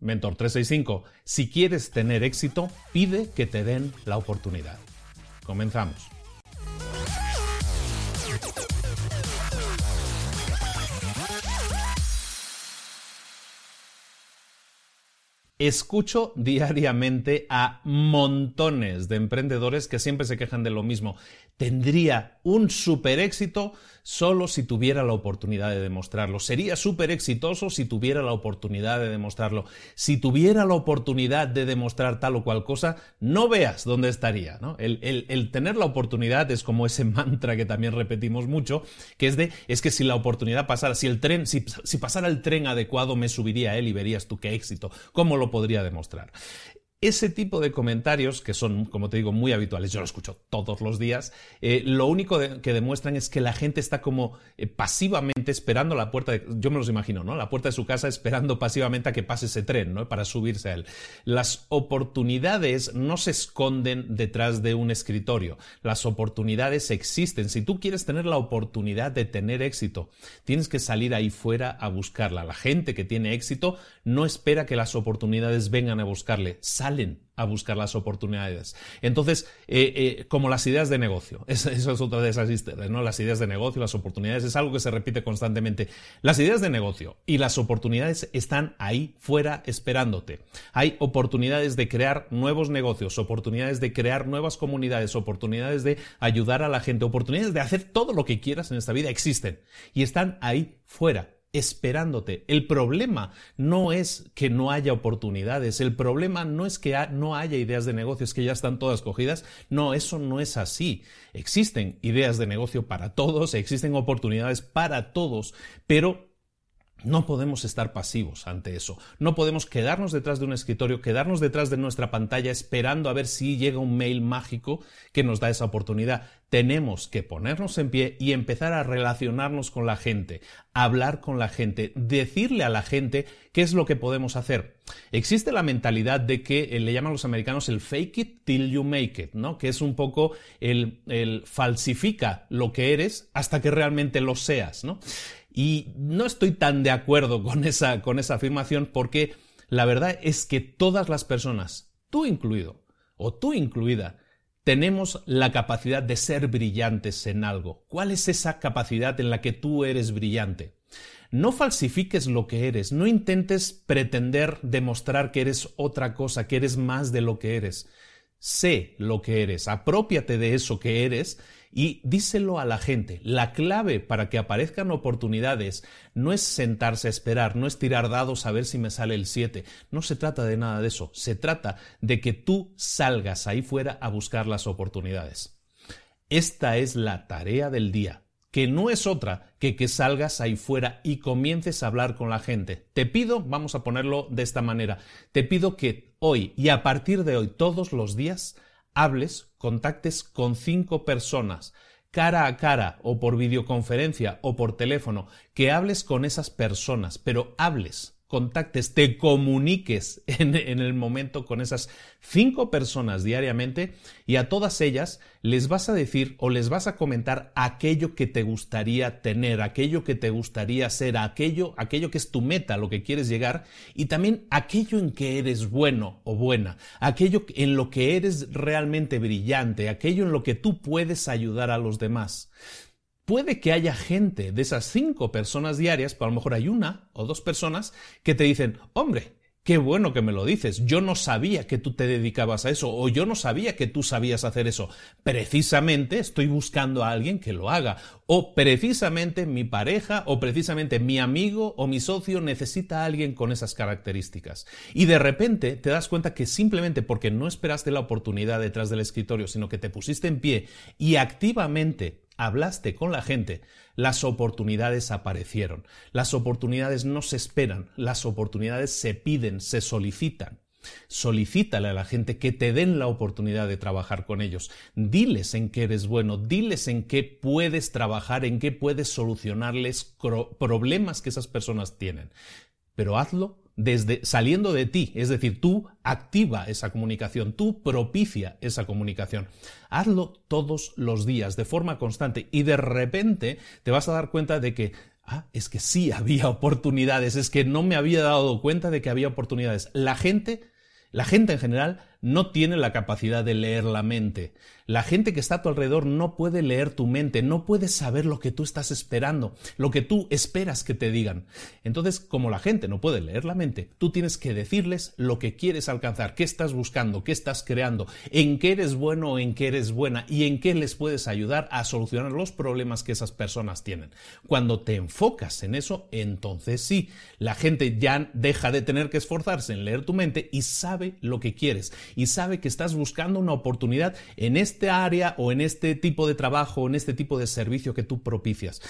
Mentor 365, si quieres tener éxito, pide que te den la oportunidad. Comenzamos. Escucho diariamente a montones de emprendedores que siempre se quejan de lo mismo. Tendría un super éxito solo si tuviera la oportunidad de demostrarlo. Sería súper exitoso si tuviera la oportunidad de demostrarlo. Si tuviera la oportunidad de demostrar tal o cual cosa, no veas dónde estaría. El, tener la oportunidad es como ese mantra que también repetimos mucho, que es de, es que si la oportunidad pasara, si el tren, si, si pasara el tren adecuado, me subiría a él y verías tú qué éxito. ¿Cómo lo podría demostrar? Ese tipo de comentarios, que son, como te digo, muy habituales, yo lo escucho todos los días, eh, lo único que demuestran es que la gente está como eh, pasivamente esperando la puerta, de, yo me los imagino, ¿no? La puerta de su casa esperando pasivamente a que pase ese tren, ¿no? Para subirse a él. Las oportunidades no se esconden detrás de un escritorio, las oportunidades existen. Si tú quieres tener la oportunidad de tener éxito, tienes que salir ahí fuera a buscarla. La gente que tiene éxito no espera que las oportunidades vengan a buscarle a buscar las oportunidades. Entonces, eh, eh, como las ideas de negocio, eso es otra de esas historias, ¿no? Las ideas de negocio, las oportunidades, es algo que se repite constantemente. Las ideas de negocio y las oportunidades están ahí fuera esperándote. Hay oportunidades de crear nuevos negocios, oportunidades de crear nuevas comunidades, oportunidades de ayudar a la gente, oportunidades de hacer todo lo que quieras en esta vida existen y están ahí fuera esperándote. El problema no es que no haya oportunidades, el problema no es que no haya ideas de negocios que ya están todas cogidas, no, eso no es así. Existen ideas de negocio para todos, existen oportunidades para todos, pero no podemos estar pasivos ante eso. No podemos quedarnos detrás de un escritorio, quedarnos detrás de nuestra pantalla esperando a ver si llega un mail mágico que nos da esa oportunidad. Tenemos que ponernos en pie y empezar a relacionarnos con la gente, hablar con la gente, decirle a la gente qué es lo que podemos hacer. Existe la mentalidad de que eh, le llaman los americanos el fake it till you make it, ¿no? Que es un poco el, el falsifica lo que eres hasta que realmente lo seas, ¿no? Y no estoy tan de acuerdo con esa, con esa afirmación porque la verdad es que todas las personas, tú incluido, o tú incluida, tenemos la capacidad de ser brillantes en algo. ¿Cuál es esa capacidad en la que tú eres brillante? No falsifiques lo que eres, no intentes pretender demostrar que eres otra cosa, que eres más de lo que eres. Sé lo que eres, apropiate de eso que eres y díselo a la gente. La clave para que aparezcan oportunidades no es sentarse a esperar, no es tirar dados a ver si me sale el 7. No se trata de nada de eso. Se trata de que tú salgas ahí fuera a buscar las oportunidades. Esta es la tarea del día que no es otra que que salgas ahí fuera y comiences a hablar con la gente. Te pido, vamos a ponerlo de esta manera, te pido que hoy y a partir de hoy, todos los días, hables, contactes con cinco personas cara a cara o por videoconferencia o por teléfono, que hables con esas personas, pero hables contactes, te comuniques en, el momento con esas cinco personas diariamente y a todas ellas les vas a decir o les vas a comentar aquello que te gustaría tener, aquello que te gustaría ser, aquello, aquello que es tu meta, lo que quieres llegar y también aquello en que eres bueno o buena, aquello en lo que eres realmente brillante, aquello en lo que tú puedes ayudar a los demás puede que haya gente de esas cinco personas diarias, pero a lo mejor hay una o dos personas que te dicen, hombre, Qué bueno que me lo dices. Yo no sabía que tú te dedicabas a eso o yo no sabía que tú sabías hacer eso. Precisamente estoy buscando a alguien que lo haga. O precisamente mi pareja o precisamente mi amigo o mi socio necesita a alguien con esas características. Y de repente te das cuenta que simplemente porque no esperaste la oportunidad detrás del escritorio, sino que te pusiste en pie y activamente hablaste con la gente, las oportunidades aparecieron. Las oportunidades no se esperan, las oportunidades se piden, se solicitan. Solicítale a la gente que te den la oportunidad de trabajar con ellos. Diles en qué eres bueno, diles en qué puedes trabajar, en qué puedes solucionarles problemas que esas personas tienen. Pero hazlo desde saliendo de ti, es decir, tú activa esa comunicación, tú propicia esa comunicación. Hazlo todos los días, de forma constante, y de repente te vas a dar cuenta de que ah, es que sí había oportunidades, es que no me había dado cuenta de que había oportunidades. La gente, la gente en general no tiene la capacidad de leer la mente. La gente que está a tu alrededor no puede leer tu mente, no puede saber lo que tú estás esperando, lo que tú esperas que te digan. Entonces, como la gente no puede leer la mente, tú tienes que decirles lo que quieres alcanzar, qué estás buscando, qué estás creando, en qué eres bueno o en qué eres buena y en qué les puedes ayudar a solucionar los problemas que esas personas tienen. Cuando te enfocas en eso, entonces sí, la gente ya deja de tener que esforzarse en leer tu mente y sabe lo que quieres y sabe que estás buscando una oportunidad en este área o en este tipo de trabajo o en este tipo de servicio que tú propicias.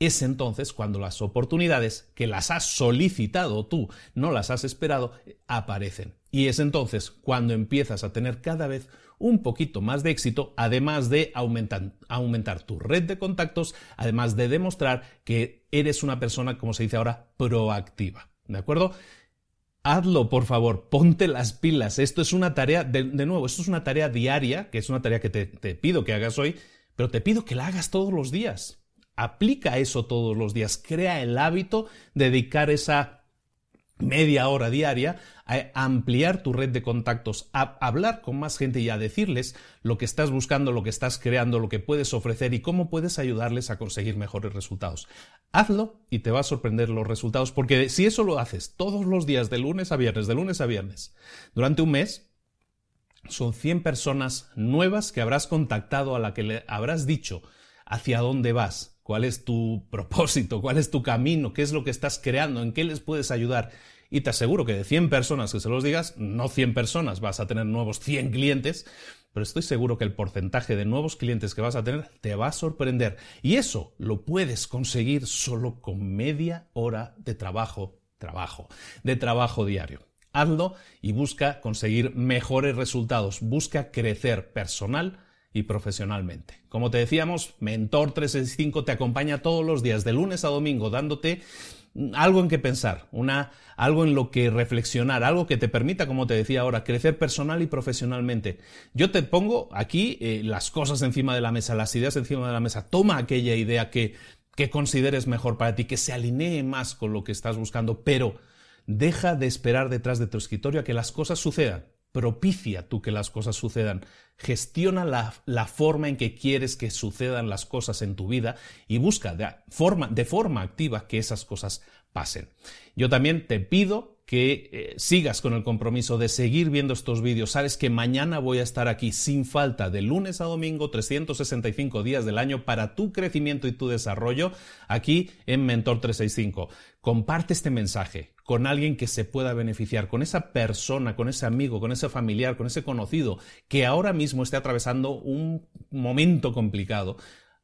Es entonces cuando las oportunidades que las has solicitado tú, no las has esperado, aparecen. Y es entonces cuando empiezas a tener cada vez un poquito más de éxito, además de aumentar, aumentar, tu red de contactos, además de demostrar que eres una persona, como se dice ahora, proactiva. ¿De acuerdo? Hazlo, por favor, ponte las pilas. Esto es una tarea, de, nuevo, esto es una tarea diaria, que es una tarea que te, te pido que hagas hoy, pero te pido que la hagas todos los días. Aplica eso todos los días. Crea el hábito de dedicar esa media hora diaria a ampliar tu red de contactos, a hablar con más gente y a decirles lo que estás buscando, lo que estás creando, lo que puedes ofrecer y cómo puedes ayudarles a conseguir mejores resultados. Hazlo y te va a sorprender los resultados, porque si eso lo haces todos los días, de lunes a viernes, de lunes a viernes, durante un mes, son 100 personas nuevas que habrás contactado, a la que le habrás dicho hacia dónde vas, cuál es tu propósito, cuál es tu camino, qué es lo que estás creando, en qué les puedes ayudar. Y te aseguro que de 100 personas que se los digas, no 100 personas vas a tener nuevos 100 clientes, pero estoy seguro que el porcentaje de nuevos clientes que vas a tener te va a sorprender. Y eso lo puedes conseguir solo con media hora de trabajo, trabajo, de trabajo diario. Hazlo y busca conseguir mejores resultados, busca crecer personal y profesionalmente. Como te decíamos, Mentor 365 te acompaña todos los días, de lunes a domingo, dándote algo en que pensar, una, algo en lo que reflexionar, algo que te permita, como te decía ahora, crecer personal y profesionalmente. Yo te pongo aquí eh, las cosas encima de la mesa, las ideas encima de la mesa. Toma aquella idea que, que consideres mejor para ti, que se alinee más con lo que estás buscando, pero deja de esperar detrás de tu escritorio a que las cosas sucedan propicia tú que las cosas sucedan, gestiona la, forma en que quieres que sucedan las cosas en tu vida y busca de forma, de forma activa que esas cosas pasen. Yo también te pido que eh, sigas con el compromiso de seguir viendo estos vídeos. Sabes que mañana voy a estar aquí sin falta de lunes a domingo, 365 días del año para tu crecimiento y tu desarrollo aquí en Mentor 365. Comparte este mensaje con alguien que se pueda beneficiar, con esa persona, con ese amigo, con ese familiar, con ese conocido que ahora mismo esté atravesando un momento complicado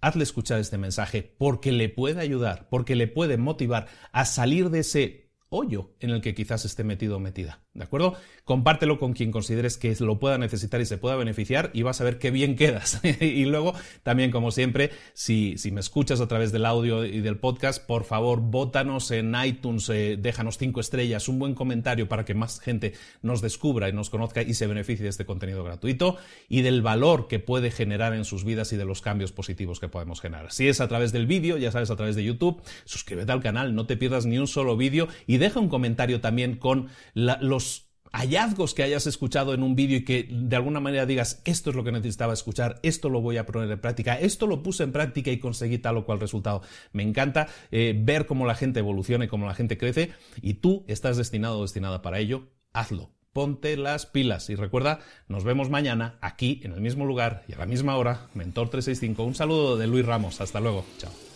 hazle escuchar este mensaje porque le puede ayudar, porque le puede motivar a salir de ese hoyo en el que quizás esté metido o metida. ¿De acuerdo? Compártelo con quien consideres que lo pueda necesitar y se pueda beneficiar y vas a ver qué bien quedas. y luego, también, como siempre, si, si, me escuchas a través del audio y del podcast, por favor, bótanos en iTunes, eh, déjanos cinco estrellas, un buen comentario para que más gente nos descubra y nos conozca y se beneficie de este contenido gratuito y del valor que puede generar en sus vidas y de los cambios positivos que podemos generar. Si es a través del vídeo, ya sabes, a través de YouTube, suscríbete al canal, no te pierdas ni un solo vídeo y deja un comentario también con los hallazgos que hayas escuchado en un vídeo y que de alguna manera digas, esto es lo que necesitaba escuchar, esto lo voy a poner en práctica, esto lo puse en práctica y conseguí tal o cual resultado. Me encanta eh, ver cómo la gente evoluciona y cómo la gente crece y tú estás destinado o destinada para ello, hazlo. Ponte las pilas y recuerda, nos vemos mañana aquí en el mismo lugar y a la misma hora, Mentor 365. Un saludo de Luis Ramos. Hasta luego. Chao.